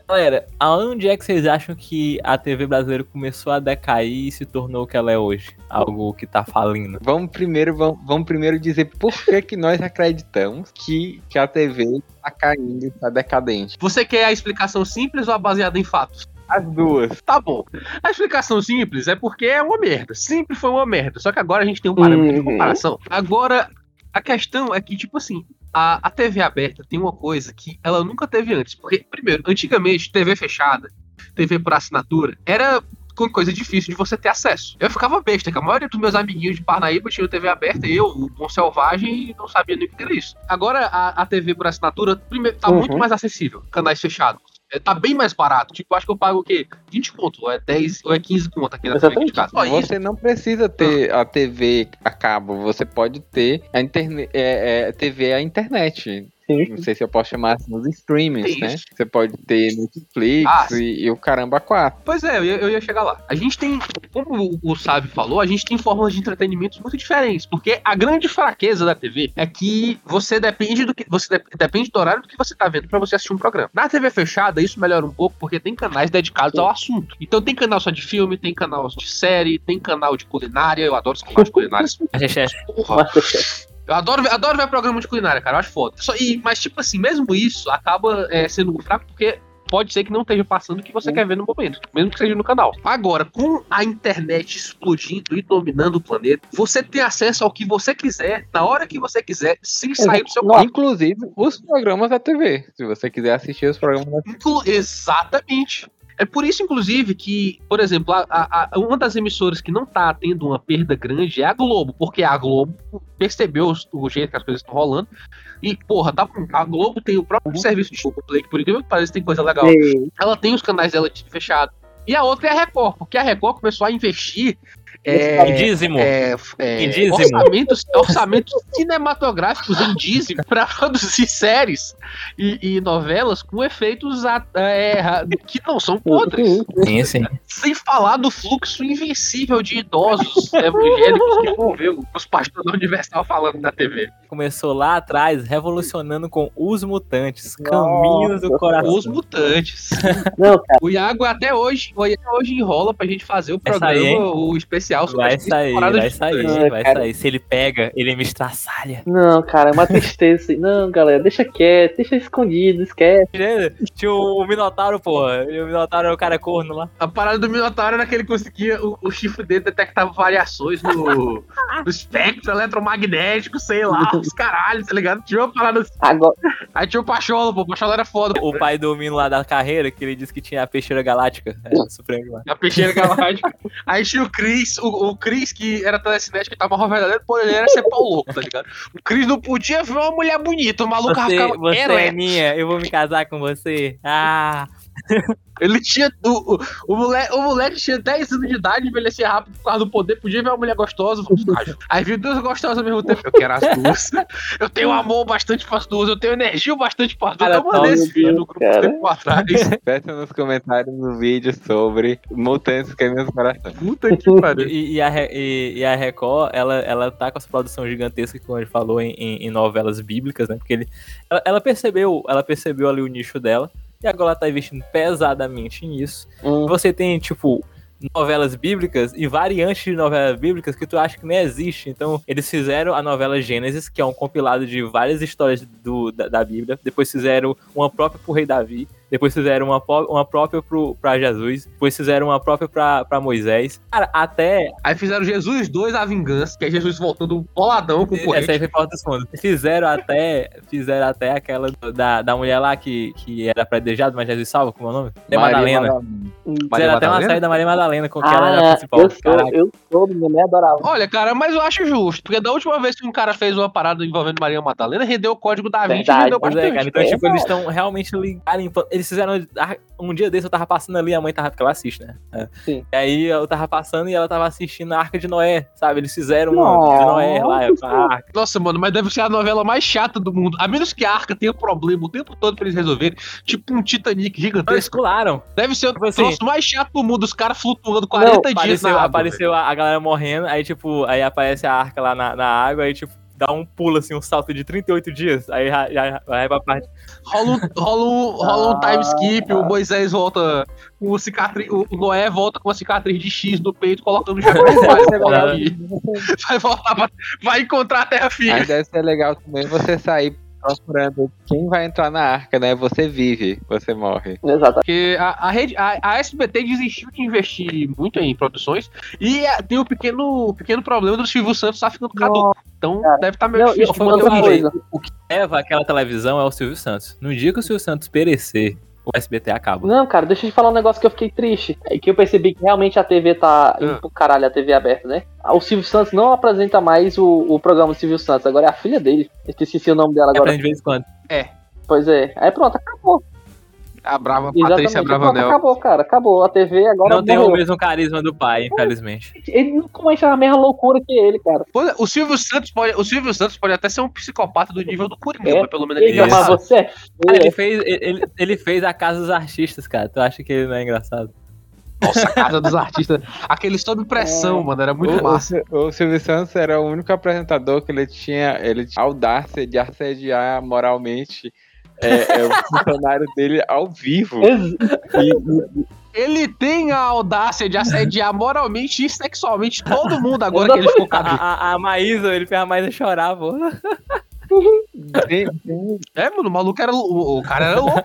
Galera, aonde é que vocês acham que a TV brasileira começou a decair e se tornou o que ela é hoje? Algo que tá falindo. Vamos primeiro, vamos, vamos primeiro dizer por que, que nós acreditamos que, que a TV tá caindo e tá decadente. Você quer a explicação simples ou a baseada em fatos? As duas. Tá bom. A explicação simples é porque é uma merda. Sempre foi uma merda. Só que agora a gente tem um parâmetro de Uhum. comparação. Agora, a questão é que, tipo assim, a, a TV aberta tem uma coisa que ela nunca teve antes. Porque, primeiro, antigamente, TV fechada, TV por assinatura, era com coisa difícil de você ter acesso. Eu ficava besta, que a maioria dos meus amiguinhos de Parnaíba tinham TV aberta, e eu, o Bom Selvagem, não sabia nem o que era isso. Agora, a, a TV por assinatura, primeiro, tá Uhum. muito mais acessível, canais fechados. É, tá bem mais barato. Tipo, acho que eu pago o quê? 20 conto, ou é 10, ou é 15 conto aqui na TV aqui de casa. Só isso. Você não precisa ter a TV a cabo, você pode ter a é, é, TV à internet. Sim. Não sei se eu posso chamar assim nos streamings, Isso. né? Você pode ter Netflix Ah, e, e o caramba quatro. Pois é, eu ia, eu ia chegar lá. A gente tem, como o, o Sábio falou, a gente tem formas de entretenimento muito diferentes. Porque a grande fraqueza da TV é que você depende do que. Você de- depende do horário do que você tá vendo pra você assistir um programa. Na TV fechada, isso melhora um pouco, porque tem canais dedicados ao assunto. Então tem canal só de filme, tem canal de série, tem canal de culinária. Eu adoro os canais de culinária. A gente é Porra. Eu adoro, ver- adoro ver programa de culinária, cara. Eu acho foda. Só, e, mas, tipo assim, mesmo isso acaba é, sendo fraco porque pode ser que não esteja passando o que você quer ver no momento, mesmo que seja no canal. Agora, com a internet explodindo e dominando o planeta, você tem acesso ao que você quiser, na hora que você quiser, sem sair do seu quarto. Inclusive os programas da TV. Se você quiser assistir os programas da Inclu- Exatamente. É por isso, inclusive, que, por exemplo, a, a- uma das emissoras que não tá tendo uma perda grande é a Globo, porque a Globo percebeu o jeito que as coisas estão rolando. E, porra, tá, a Globo tem o próprio serviço de Play, que por incrível que pareça tem coisa legal. Sim. Ela tem os canais dela fechados. E a outra é a Record, porque a Record começou a investir é, em dízimo. é, é, Em dízimo. orçamentos, orçamentos cinematográficos em dízimo para produzir séries e, e novelas com efeitos a- é, que não são podres. Sim, sim. Sem falar do fluxo invencível de idosos evangélicos que vão ver os pastores da Universal falando na TV. Começou lá atrás, revolucionando com Os Mutantes, Caminhos do. Coração. Os mutantes. Não, cara. O Iago até hoje, o Iago hoje enrola pra gente fazer o programa, o especial sobre Vai sair, vai de sair, Mutantes. vai cara. sair. Se ele pega, ele me estraçalha. Não, cara, é uma tristeza. assim. Não, galera, deixa quieto, deixa escondido, esquece. Tinha o Minotauro, porra. E o Minotauro é o cara corno lá. A parada do Minotauro era que ele conseguia, o, o chifre dele detectava variações no, no espectro eletromagnético, sei lá, os caralhos, tá ligado? Tinha uma parada assim. Agora, Aí tinha o Pacholo, pô, o Pacholo era foda. O pai do Mino lá da carreira, que ele disse que tinha a peixeira galáctica. É, Supremo lá. A peixeira galáctica. Aí tinha o Chris, o, o Chris que era telecinético, que tava uma verdadeiro, pô, ele era ser pau louco, tá ligado? O Chris não podia ver uma mulher bonita, o maluco Você, ficava você é ereto. minha, eu vou me casar com você. Ah, Ele tinha. O, o, o, moleque, o moleque tinha 10 anos de idade, envelhecia rápido por causa do poder, podia ver uma mulher gostosa. vamos lá. Aí viu duas gostosas ao mesmo tempo. Eu quero as duas. Eu tenho amor bastante para as duas, eu tenho energia bastante para as duas. Cara, Eu mandei top, esse vídeo no grupo um cara. tempo atrás. Peça nos comentários do vídeo sobre Mutantes Caminhos do Coração. Puta que pariu. E, e a, e, e a Record, ela, ela tá com essa produção gigantesca, como ele falou, em, em- em novelas bíblicas, né? Porque ele, ela, ela percebeu, ela percebeu ali o nicho dela, e agora ela tá investindo pesadamente nisso. hum, Você tem, tipo, novelas bíblicas e variantes de novelas bíblicas que tu acha que nem existe. Então, eles fizeram a novela Gênesis, que é um compilado de várias histórias do, da, da Bíblia. Depois fizeram uma própria pro rei Davi. Depois fizeram uma, uma própria pro, pra Jesus. Depois fizeram uma própria pra, pra Moisés. Cara, até. Aí fizeram Jesus 2 A Vingança, que é Jesus voltando boladão com o Essa aí foi Porta dos Fundos. Fizeram até. Fizeram até aquela da, da mulher lá que, que era predejada, mas Jesus salva, como é o nome? É Maria Madalena. hum. Fizeram Maria até uma série da Maria Madalena, com que ela era a Ah, principal. eu sou, Caraca. eu sou, minha mãe adorava. Olha, cara, mas eu acho justo, porque da última vez que um cara fez uma parada envolvendo Maria Madalena, rendeu o código da Vinci e Verdade. rendeu Pois é, bastante. cara. Então, É, tipo, eles estão realmente ligados. Eles fizeram. Um dia desse eu tava passando ali, a mãe tava. Porque ela assiste, né? É. Sim. E aí eu tava passando e ela tava assistindo a Arca de Noé, sabe? Eles fizeram uma de Noé lá, é a arca. Nossa, mano, mas deve ser a novela mais chata do mundo. A menos que a Arca tenha problema o tempo todo pra eles resolverem. Tipo um Titanic Eles gigantesco. pularam. Deve ser o Tipo assim- troço mais chato do mundo. Os caras flutuando 40 dias Apareceu, na água. apareceu a, a galera morrendo, aí, tipo, aí aparece a arca lá na, na água, aí, tipo, dá um pulo, assim, um salto de 38 dias. Aí já, vai pra parte. Rola um, rola um, rola um time skip, o Moisés volta com o cicatriz. O Noé volta com uma cicatriz de X no peito, colocando vai, vai, vai voltar pra, vai encontrar a terra firme. Aí deve ser legal também você sair procurando quem vai entrar na arca, né? Você vive, você morre. Exato. Porque a, a, rede, a, a SBT desistiu de investir muito em produções e tem o pequeno, pequeno problema do Silvio Santos estar ficando caduco. Então cara. deve estar meio Não, difícil de o manter. O que leva aquela televisão é o Silvio Santos. No dia que o Silvio Santos perecer, o SBT acaba. Não, cara, deixa eu te falar um negócio que eu fiquei triste. É que eu percebi que realmente a TV tá indo Ah. pro caralho, a TV aberta, né? O Silvio Santos não apresenta mais o, o programa do Silvio Santos, agora é a filha dele. Eu esqueci o nome dela É agora. pra de vez em quando. Pois é. Aí pronto, acabou. A brava Exatamente. Patrícia Pronto, Bravanel. acabou, cara. Acabou. A TV agora Não tem o morreu. mesmo carisma do pai, infelizmente. Ele não começa a mesma loucura que ele, cara. Pô, O Silvio Santos pode, o Silvio Santos pode até ser um psicopata do nível do Coringa, É. mas pelo menos ele mas você é ele fez, ele, ele fez a Casa dos Artistas, cara. Tu acha que ele não é engraçado? Nossa, a casa dos artistas. Aquele sob pressão, É. mano, era muito O, o, massa. Sil- o Silvio Santos era o único apresentador que ele tinha, ele tinha audácia de assediar moralmente é, é, o funcionário dele ao vivo. E- e- Ele tem a audácia de assediar moralmente e sexualmente todo mundo agora que ele ficou A, caduco. a, a Maísa, ele fez a Maísa chorar, pô. É, mano, o maluco era. O, o cara era louco.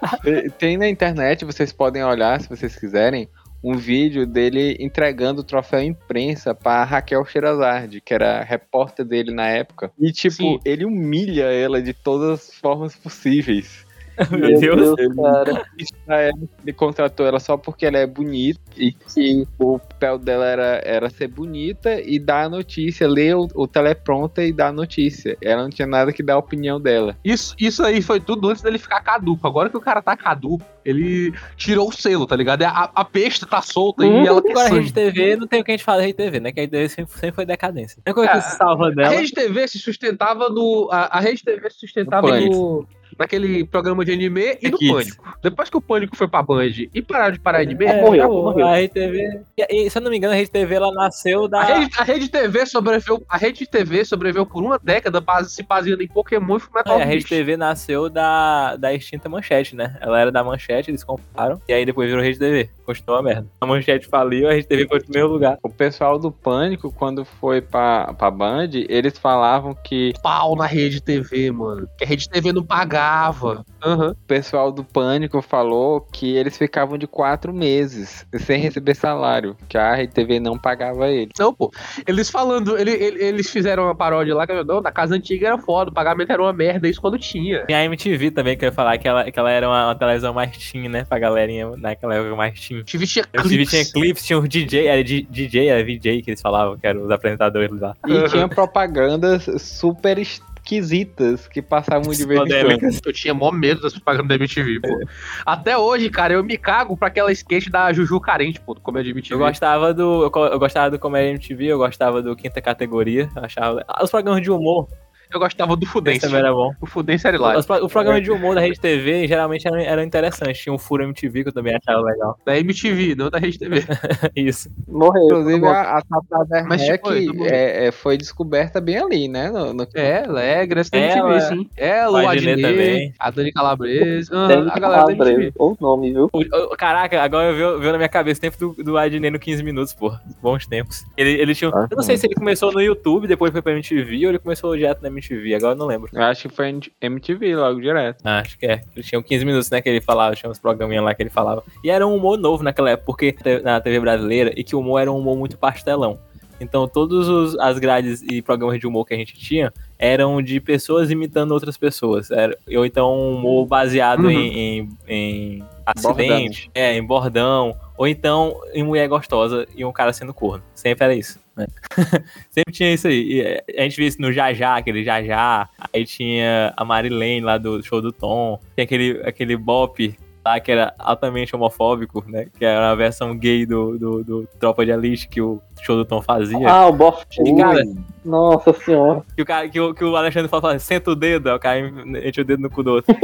tem na internet, vocês podem olhar se vocês quiserem, um vídeo dele entregando o troféu imprensa pra Raquel Sherazade, que era repórter dele na época. E, tipo, Sim. ele humilha ela de todas as formas possíveis. Meu Deus. cara. Isso pra ela, ele contratou ela só porque ela é bonita e que o papel dela era, era ser bonita e dar a notícia, ler o, o teleprompter e dar a notícia. Ela não tinha nada que dar a opinião dela. Isso, isso aí foi tudo antes dele ficar caduco. Agora que o cara tá caduco, ele tirou o selo, tá ligado? A, a pesta tá solta Hum, e ela tem Agora a. Rede TV, não tem o que a gente fala da Rede TV, né? Que a Rede TV sempre, sempre foi decadência. A única coisa que se salva A dela. Rede TV se sustentava no. A, a Rede TV se sustentava No no. Naquele programa de anime e no Kids. Pânico. Depois que o Pânico foi pra Band e pararam de parar de ver, É, morreu, acabou. morreu. A Rede TV. E, se eu não me engano, a Rede TV ela nasceu da. A rede, a rede TV sobreviveu. A Rede TV sobreviveu por uma década base- se baseando em Pokémon e Fullmetal É, a Rede. TV nasceu da, da extinta Manchete, né? Ela era da Manchete, eles compraram. E aí depois virou Rede TV. Continuou a merda. A Manchete faliu, a Rede TV foi pro primeiro lugar. O pessoal do Pânico, quando foi pra, pra Band, eles falavam que Pau na Rede TV, mano. Que a Rede TV não pagava. Aham. o pessoal do Pânico falou que eles ficavam de quatro meses sem receber salário, que a Rede TV não pagava eles. Não, pô. Eles falando, ele- ele- eles fizeram uma paródia lá que eu não, na casa antiga era foda, o pagamento era uma merda, isso quando tinha. Tem a MTV também, que eu ia falar que ela, que ela era uma, uma televisão mais teen, né? Pra galerinha naquela época mais teen. TV tinha A MTV clips. tinha clipes, tinha o DJ, era DJ, era VJ que eles falavam, que eram os apresentadores lá. E Uhum. tinha propagandas super esquisitas que passavam de vez em quando. Eu tinha mó medo das propagandas da MTV, pô. Até hoje, cara, eu me cago pra aquela sketch da Juju Carente, pô, do Comédia MTV. Eu gostava do. Eu, eu gostava do Comédia MTV, eu gostava do Quinta Categoria. Achava. Ah, Os programas de humor, Eu gostava do esse Fudêncio. também era bom. O Fudêncio era lá. Os, pro- os programas de humor da Rede TV geralmente eram, eram interessantes. Tinha um Furo MTV que eu também achava legal. Da MTV, não da Rede TV. Isso. Morreu. Inclusive, a, a Tata Mas, Werneck tipo, é, é, foi descoberta bem ali, né? No, no- É, Legras, da Ela, MTV, sim. Ela, o o Adnet Adnet, também. a Dani Calabresa, Tem a galera da. MTV. Ou o nome, viu? O- o- caraca, agora veio, veio na minha cabeça o tempo do, do Adnei no 15 minutos, pô. Bons tempos. Ele, ele tinha. Ah, eu não sei se ele começou no YouTube, depois foi pra MTV, ou ele começou direto na MTV, agora eu não lembro. Eu acho que foi MTV logo direto. Ah, acho que é. Ele tinha 15 minutos, né, que ele falava, tinha uns programinhas lá que ele falava. E era um humor novo naquela época, porque na TV brasileira, e que o humor era um humor muito pastelão. Então, todas as grades e programas de humor que a gente tinha eram de pessoas imitando outras pessoas. Era, ou então um humor baseado Uhum. em, em, em acidente, é, em bordão, ou então em mulher gostosa e um cara sendo corno. Sempre era isso. Né? Sempre tinha isso aí. É, a gente via isso no Jajá, aquele Jajá. Aí tinha a Marilene lá do show do Tom. Tinha aquele, aquele Bop lá que era altamente homofóbico, né? Que era a versão gay do, do, do Tropa de Elite que o show do Tom fazia. Ah, o cara, Nossa senhora. que o, cara, que, o, que o Alexandre fala, senta o dedo, o cara enche o dedo no cu do outro.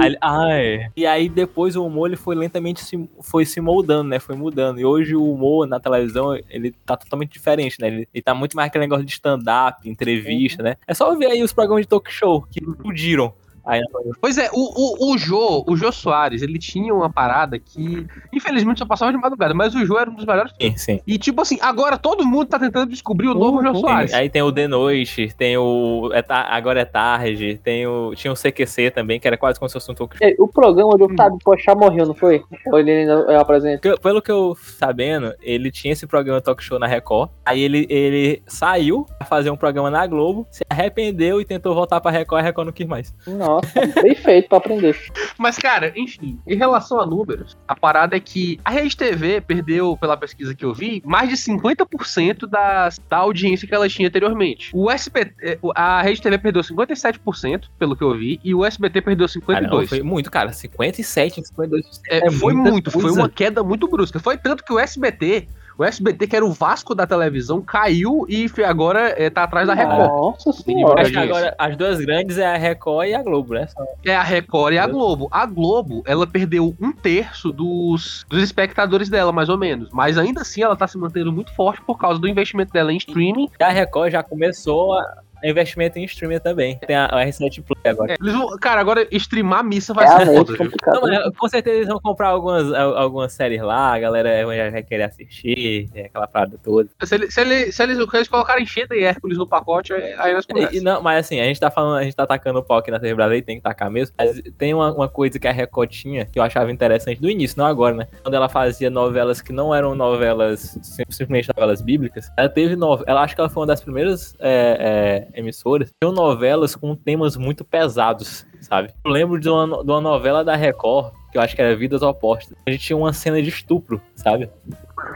Aí, ai. E aí depois o humor ele foi lentamente se, foi se moldando, né? Foi mudando. E hoje o humor na televisão, ele tá totalmente diferente, né? Ele, ele tá muito mais aquele negócio de stand-up, entrevista, né? É só ver aí os programas de talk show que explodiram. Aí, Pois é, o, o, o Jô, o Jô Soares, ele tinha uma parada que, infelizmente, só passava de madrugada, mas o Jô era um dos melhores. sim, sim. E, tipo assim, agora todo mundo tá tentando descobrir o novo Jô Soares. Aí tem o De Noite, tem o é ta- Agora é Tarde, tem o. Tinha o CQC também, que era quase como se fosse um talk show. É, O programa do Fábio Pochá morreu, não foi? Ou ele ainda é apresenta? Que- Pelo que eu sabendo, ele tinha esse programa talk show na Record. Aí ele, ele saiu pra fazer um programa na Globo, se arrependeu e tentou voltar pra Record e a Record não quis mais. Nossa, bem feito pra aprender. Mas, cara, enfim, em relação a números, a parada é que a Rede TV perdeu, pela pesquisa que eu vi, mais de 50% das, da audiência que ela tinha anteriormente. O SBT, eh, a Rede TV perdeu 57%, pelo que eu vi, e o SBT perdeu Ah, não, 52%. foi muito, cara. 57, 52%. É, é foi muito, foi coisa. uma queda muito brusca. Foi tanto que o SBT, o SBT, que era o Vasco da televisão, caiu e agora é, tá atrás da Record. Nossa Acho senhora. que agora as duas grandes é a Record e a Globo, né? É a Record e a Globo. A Globo, ela perdeu um terço dos, dos espectadores dela, mais ou menos. Mas ainda assim, ela tá se mantendo muito forte por causa do investimento dela em streaming. E a Record já começou a investimento em streaming também. Tem a, a R7 Play agora. É, eles vão, cara, agora streamar missa vai É ser realmente foda. Não, mas com certeza eles vão comprar algumas, al- algumas séries lá, a galera já vai querer assistir, é aquela parada toda. Se, ele- se, ele- se eles, se eles colocarem Sheda e Hércules no pacote, é- aí nós E, não, mas assim, a gente tá falando, a gente tá atacando o pau aqui na TV Brasileira, tem que tacar mesmo. Mas tem uma, uma coisa que a Record tinha, que eu achava interessante do início, não agora, né? Quando ela fazia novelas que não eram novelas, sim- simplesmente novelas bíblicas, ela teve novela. Ela acho que ela foi uma das primeiras é, é, emissoras. Tinham novelas com temas muito pesados, sabe? Eu lembro de uma, de uma novela da Record, que eu acho que era Vidas Opostas. A gente tinha uma cena de estupro, sabe?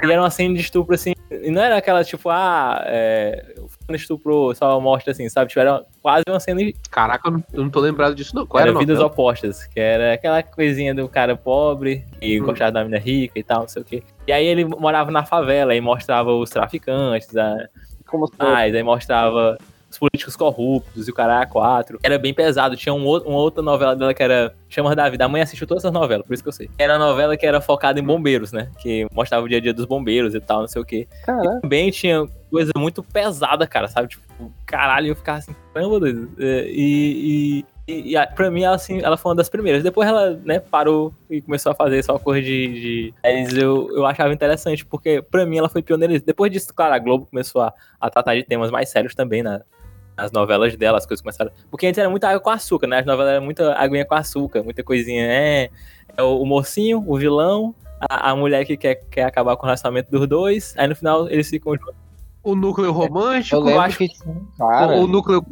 E era uma cena de estupro assim. E não era aquela tipo, ah, é, estuprou, só mostra assim, sabe? Tipo, era quase uma cena de Caraca, eu não, eu não tô lembrado disso, não. Qual era era, vidas opostas, que era aquela coisinha do cara pobre e Hum. gostava da menina rica e tal, não sei o quê. E aí ele morava na favela e mostrava os traficantes, a, Como mais, aí mostrava os políticos corruptos e o cara quatro. Era bem pesado. Tinha um outro- uma outra novela dela que era Chamas da Vida. A mãe assistiu todas essas novelas, por isso que eu sei. Era uma novela que era focada em bombeiros, né? Que mostrava o dia a dia dos bombeiros e tal, não sei o quê. Caralho. Também tinha coisa muito pesada, cara, sabe? Tipo, caralho, eu ficava assim, caramba, doido. É, E, e, e, e a- pra mim, ela, assim, ela foi uma das primeiras. Depois ela, né, parou e começou a fazer só coisa de. de... Mas eu, eu achava interessante, porque pra mim ela foi pioneira. Depois disso, claro, a Globo começou a, a tratar de temas mais sérios também na, nas novelas dela, as coisas começaram. Porque antes era muita água com açúcar, né? As novelas eram muita aguinha com açúcar, muita coisinha. É, é o, o mocinho, o vilão, a, a mulher que quer, quer acabar com o relacionamento dos dois, aí no final eles ficam juntos. O núcleo romântico, Eu lembro acho que tinha um cara. o, núcleo,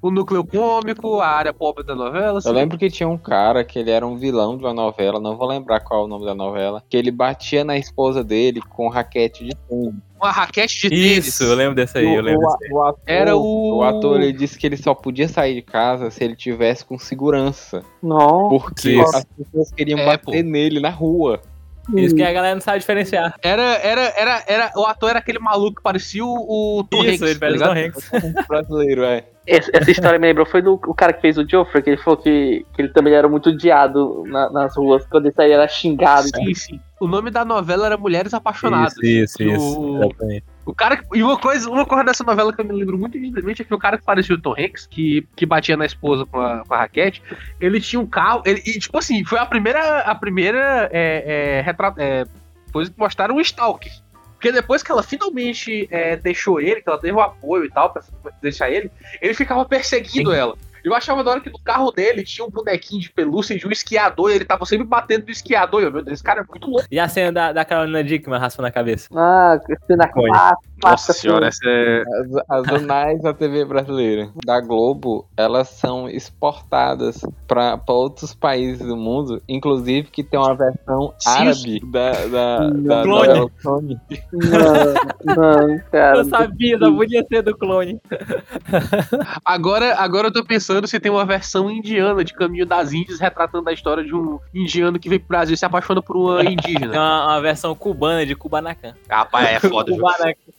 o núcleo cômico, a área pobre da novela. assim. Eu lembro que tinha um cara que ele era um vilão de uma novela, não vou lembrar qual é o nome da novela, que ele batia na esposa dele com raquete de tênis. Uma raquete de tênis. Isso, eu lembro desse aí, eu lembro o, aí. o ator, Era o- o ator ele disse que ele só podia sair de casa se ele tivesse com segurança, Não. porque Isso. as pessoas queriam É, bater nele na rua. Isso que a galera não sabe diferenciar. Era, era, era, era, o ator era aquele maluco que parecia o, o Tom Isso, Hanks, ele tá o Hanks. Brasileiro, é. Essa, essa história me lembrou foi do o cara que fez o Joffrey, que ele falou que, que ele também era muito odiado na- nas ruas, quando ele saía era xingado. Sim, sim. O nome da novela era Mulheres Apaixonadas. Isso, isso, E isso. o- Exatamente. O cara que- e uma coisa, uma coisa dessa novela que eu me lembro muito nitidamente é que o cara que parecia o Tom Hanks, que, que batia na esposa com a, com a raquete, ele tinha um carro, ele, e tipo assim, foi a primeira, a primeira é, é, retra- é, coisa que mostraram o Stalker. Porque depois que ela finalmente é, deixou ele, que ela teve o apoio e tal pra deixar ele, ele ficava perseguindo ela. Eu achava da hora que no carro dele tinha um bonequinho de pelúcia de um esquiador e ele tava sempre batendo no esquiador. Eu, meu Deus, esse cara é muito louco. E a cena da, da Carolina Dickman raspando a cabeça? Ah, cena clássica. Nossa senhora, essa é. As, as anais da TV brasileira, da Globo, elas são exportadas para outros países do mundo, inclusive que tem uma versão Sim, árabe da, da, da Clone. Clone. Não, não, cara. Eu sabia, não podia ser do clone. Agora, agora eu tô pensando se tem uma versão indiana de Caminho das Índias retratando a história de um indiano que veio pro Brasil e se apaixona por uma Tem indígena. uma, uma versão cubana de Kubanacan. Rapaz, é foda?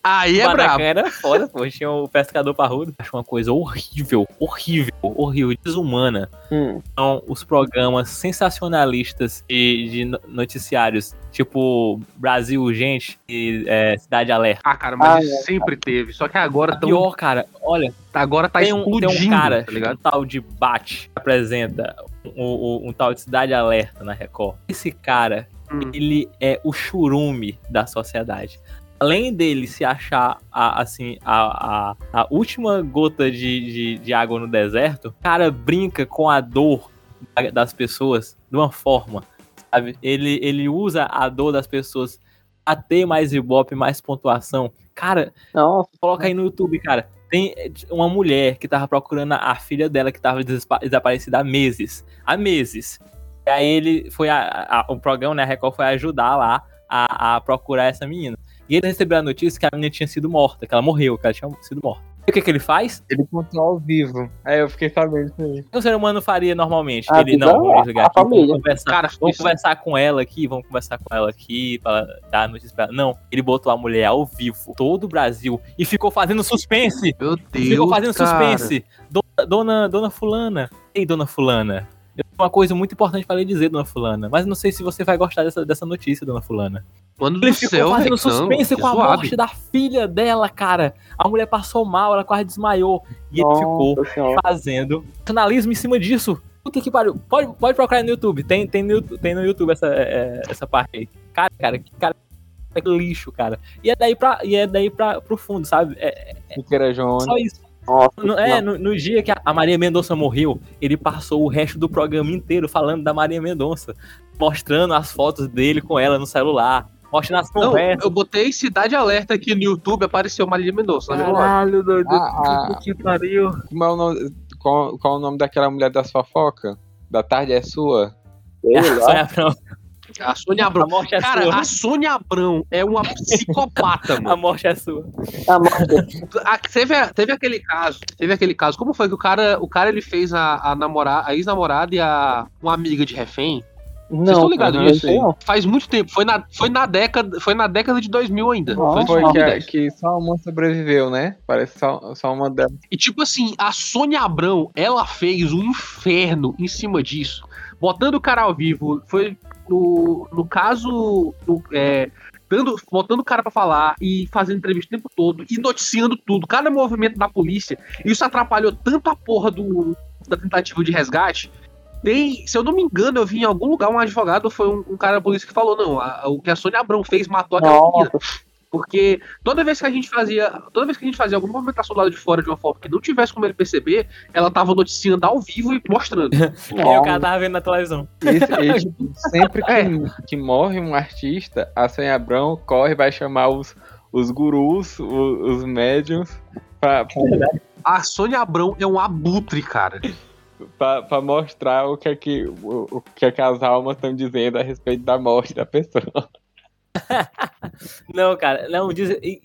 Aí é Maracanã brabo. era foda, pô. Tinha o pescador parrudo. Acho uma coisa horrível, horrível, horrível, desumana. Hum. São os programas sensacionalistas de, de no- noticiários, tipo Brasil Urgente e é, Cidade Alerta. Ah, cara, mas Ah, isso sempre teve. Só que agora tão, Pior, cara, olha, agora tá tem, um, explodindo, tem um cara, tá um tal de Bate, que apresenta um, um- um tal de Cidade Alerta na Record. Esse cara, Hum. ele é o churume da sociedade. Além dele se achar a, assim, a, a, a última gota de, de, de água no deserto, o cara brinca com a dor da- das pessoas de uma forma, sabe? Ele, ele usa a dor das pessoas a ter mais ibope, mais pontuação. Cara, Nossa, Coloca aí no YouTube, cara. Tem uma mulher que tava procurando a filha dela que tava desaparecida há meses. Há meses. E aí ele foi a, a- o programa, né? A Record foi ajudar lá a, a procurar essa menina. E ele recebeu a notícia que a menina tinha sido morta, que ela morreu, que ela tinha sido morta. E o que, que ele faz? Ele contou ao vivo. Aí eu fiquei sabendo disso aí. O que o ser humano faria normalmente? Ah, ele então, não, vamos desligar a aqui, vamos família. conversar. Cara, Vamos isso- conversar com ela aqui, vamos conversar com ela aqui pra dar a notícia pra ela. Não, ele botou a mulher ao vivo, todo o Brasil, e ficou fazendo suspense. Meu Deus, Ficou fazendo cara. suspense. Dona, dona, dona Fulana. Ei, dona Fulana. Uma coisa muito importante pra lhe dizer, dona Fulana. Mas não sei se você vai gostar dessa, dessa notícia, dona Fulana. Mano Ele do ficou céu, fazendo velho, suspense com a suave. morte da filha dela, cara. A mulher passou mal, ela quase desmaiou. E ele ficou nossa senhora. fazendo jornalismo em cima disso. Puta que pariu. Pode, pode procurar no YouTube. Tem, tem, no, YouTube- tem no YouTube essa, é, essa parte aí. Cara, cara, que cara. Que lixo, cara. E é daí, pra, e é daí pra, pro fundo, sabe? É, Siqueira Jones. só isso. Nossa No, é, no, no dia que a- Maria Mendonça morreu, ele passou o resto do programa inteiro falando da Maria Mendonça, mostrando as fotos dele com ela no celular, mostrando as Não, conversas. eu botei Cidade Alerta aqui no YouTube, apareceu Marília Mendonça. Caralho, doido. Ah, ah. que pariu. Como é o nome, qual, qual é o nome daquela mulher das fofocas? Da tarde é sua? Sei lá. Sonha Abrão. A Sônia A Abrão. morte é Cara, sua. a Sônia Abrão é uma psicopata, A mano. morte é sua. Ah, morte. A- teve, a- teve aquele caso, teve aquele caso. Como foi que o cara, o cara ele fez a, a namorada, a ex-namorada e a uma amiga de refém? Vocês Não, estão ligados nisso? não. Faz muito tempo. Foi na, foi na década, foi na década de 2000 ainda. Nossa. Foi, Foi que, 2010. que só uma sobreviveu, né? Parece só, só uma delas. E tipo assim, a Sônia Abrão, ela fez um inferno em cima disso, botando o cara ao vivo. Foi no, no caso, no- é, dando, botando o cara pra falar e fazendo entrevista o tempo todo e noticiando tudo, cada movimento da polícia. Isso atrapalhou tanto a porra do, da tentativa de resgate. Tem, se eu não me engano, eu vi em algum lugar um advogado, foi um, um cara da polícia que falou: não, a- o que a Sônia Abrão fez matou aquela menina. Porque toda vez que a gente fazia. Toda vez que a gente fazia alguma movimentação do lado de fora de uma forma que não tivesse como ele perceber, ela tava noticiando ao vivo e mostrando. E o cara tava vendo na televisão. Esse- e, tipo, sempre que, É. que morre um artista, a Sônia Abrão corre vai chamar os, os gurus, o- os, médiums, pra, pra, A Sônia Abrão é um abutre, cara. pra- pra mostrar o que, é que, o, o que, é que as almas estão dizendo a respeito da morte da pessoa. Não, cara, não,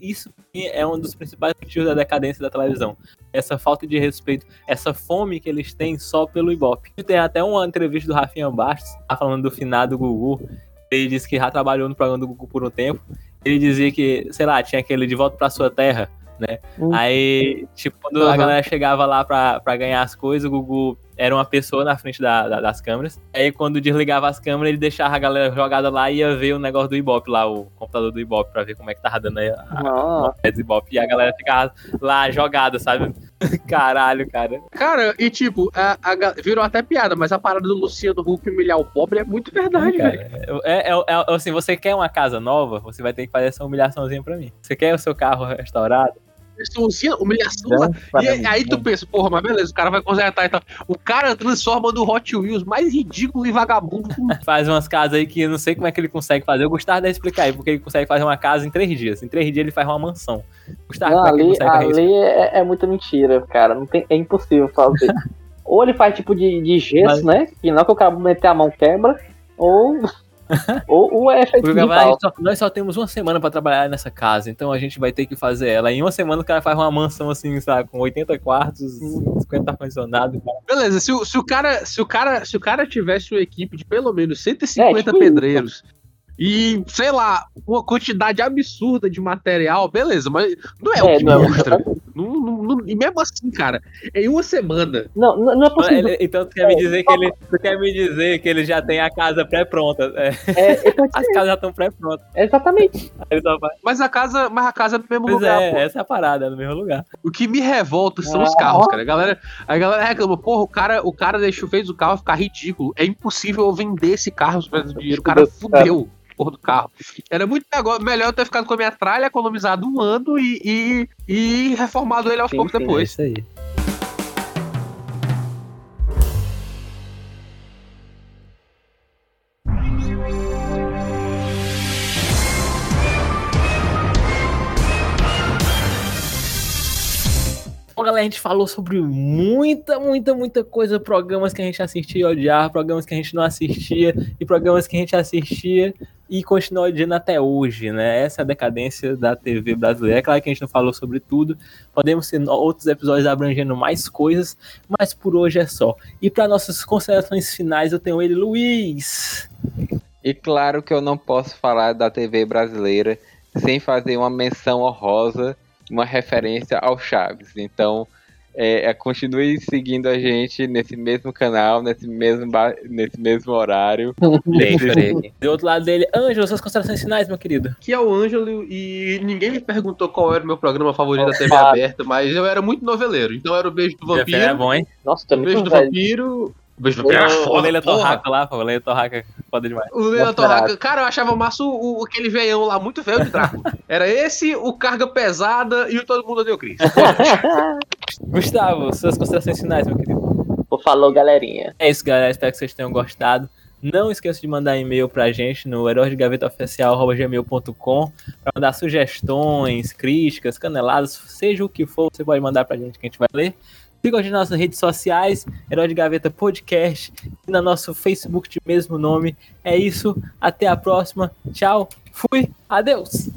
isso é um dos principais motivos da decadência da televisão. Essa falta de respeito, essa fome que eles têm só pelo Ibope. Tem até uma entrevista do Rafinha Bastos, tá falando do finado Gugu. Ele disse que já trabalhou no programa do Gugu por um tempo. Ele dizia que, sei lá, tinha aquele de volta pra sua terra, né? Hum. Aí, tipo, quando a Aham. galera chegava lá pra, pra ganhar as coisas, o Gugu era uma pessoa na frente da- da- das câmeras. Aí, quando desligava as câmeras, ele deixava a galera jogada lá e ia ver o negócio do Ibope lá, o computador do Ibope, pra ver como é que tava dando aí a, Nossa. a do Ibope. E a galera ficava lá jogada, sabe? Caralho, cara. Cara, e tipo, a, a virou até piada, mas a parada do Luciano Huck humilhar o pobre é muito verdade, Cara, velho. é, é, é- assim, você quer uma casa nova, você vai ter que fazer essa humilhaçãozinha pra mim. Você quer o seu carro restaurado? Luciano, humilhação. E aí tu pensa, porra, mas beleza, o cara vai consertar e tal. O cara transforma no Hot Wheels mais ridículo e vagabundo. Faz umas casas aí que eu não sei como é que ele consegue fazer. Eu gostava de explicar aí, porque ele consegue fazer uma casa em três dias. Em três dias ele faz uma mansão. Gustavo, Não, é que ele ali, consegue fazer isso? ali é, é muita mentira, cara. Não tem, é impossível fazer. ou ele faz tipo de, de gesso, Mas- né? Que não que o cara meter a mão quebra, ou. ou, ou é feito Porque de o cara, pau. só- nós só temos uma semana pra trabalhar nessa casa, então a gente vai ter que fazer ela. Em uma semana o cara faz uma mansão assim, sabe, com 80 quartos, 50 ar-condicionado. Beleza, se o, se o cara, se o cara, se o cara tivesse uma equipe de pelo menos 150 É, tipo pedreiros e, sei lá, uma quantidade absurda de material, beleza, mas não é, É, o que não, mostra. Não, não- não- e mesmo assim, cara, em uma semana. Não, não, não é possível. Ele- Então tu quer me dizer que ele, tu quer me dizer que ele já tem a casa pré-pronta. É, É, as casas já estão pré-prontas. Exatamente. Mas a casa, mas a casa é no mesmo Pois lugar, é, pô. essa é a parada, é no mesmo lugar. O que me revolta são os carros, cara. A galera, a galera reclama, porra, o cara, o cara deixou, fez o carro ficar ridículo. É impossível eu vender esse carro do dinheiro. O cara fudeu porra do carro. Era muito melhor eu ter ficado com a minha tralha, economizado um ano e, e, e reformado ele aos Sim, poucos sim, depois. isso aí. Bom, galera, a gente falou sobre muita, muita, muita coisa. Programas que a gente assistia e odiava, programas que a gente não assistia, e programas que a gente assistia e continua odiando até hoje, né? Essa é a decadência da TV brasileira. É claro que a gente não falou sobre tudo, podemos ter outros episódios abrangendo mais coisas, mas por hoje é só. E para nossas considerações finais, eu tenho ele, Luiz. E claro que eu não posso falar da TV brasileira sem fazer uma menção honrosa, uma referência ao Chaves. Então, é, é, continue seguindo a gente nesse mesmo canal, nesse mesmo, ba- nesse mesmo horário. Do outro lado dele, Ângelo, suas considerações finais, meu querido. Que é o Ângelo e ninguém me perguntou qual era o meu programa favorito da TV aberta, mas eu era muito noveleiro. Então era o Beijo do É Vampiro, bom, hein? Nossa, é o Beijo do velho. Vampiro... O Beijo do era O foda, Leila porra. Torraca lá, pô. O Leila Torraca, foda demais. O Leila Torraca, cara, eu achava massa o, o- aquele veião lá, muito velho de Drácula. Era esse, o Carga Pesada e o Todo Mundo Odeia o Chris. Gustavo, suas considerações finais, meu querido. Pô, falou, galerinha. É isso, galera. Espero que vocês tenham gostado. Não esqueça de mandar e-mail pra gente no heróisdegavetaoficial.gmail.com para mandar sugestões, críticas, caneladas, seja o que for, você pode mandar pra gente que a gente vai ler. Siga nas nossas redes sociais, Herói de Gaveta Podcast, e no nosso Facebook de mesmo nome. É isso, até a próxima. Tchau, fui, adeus!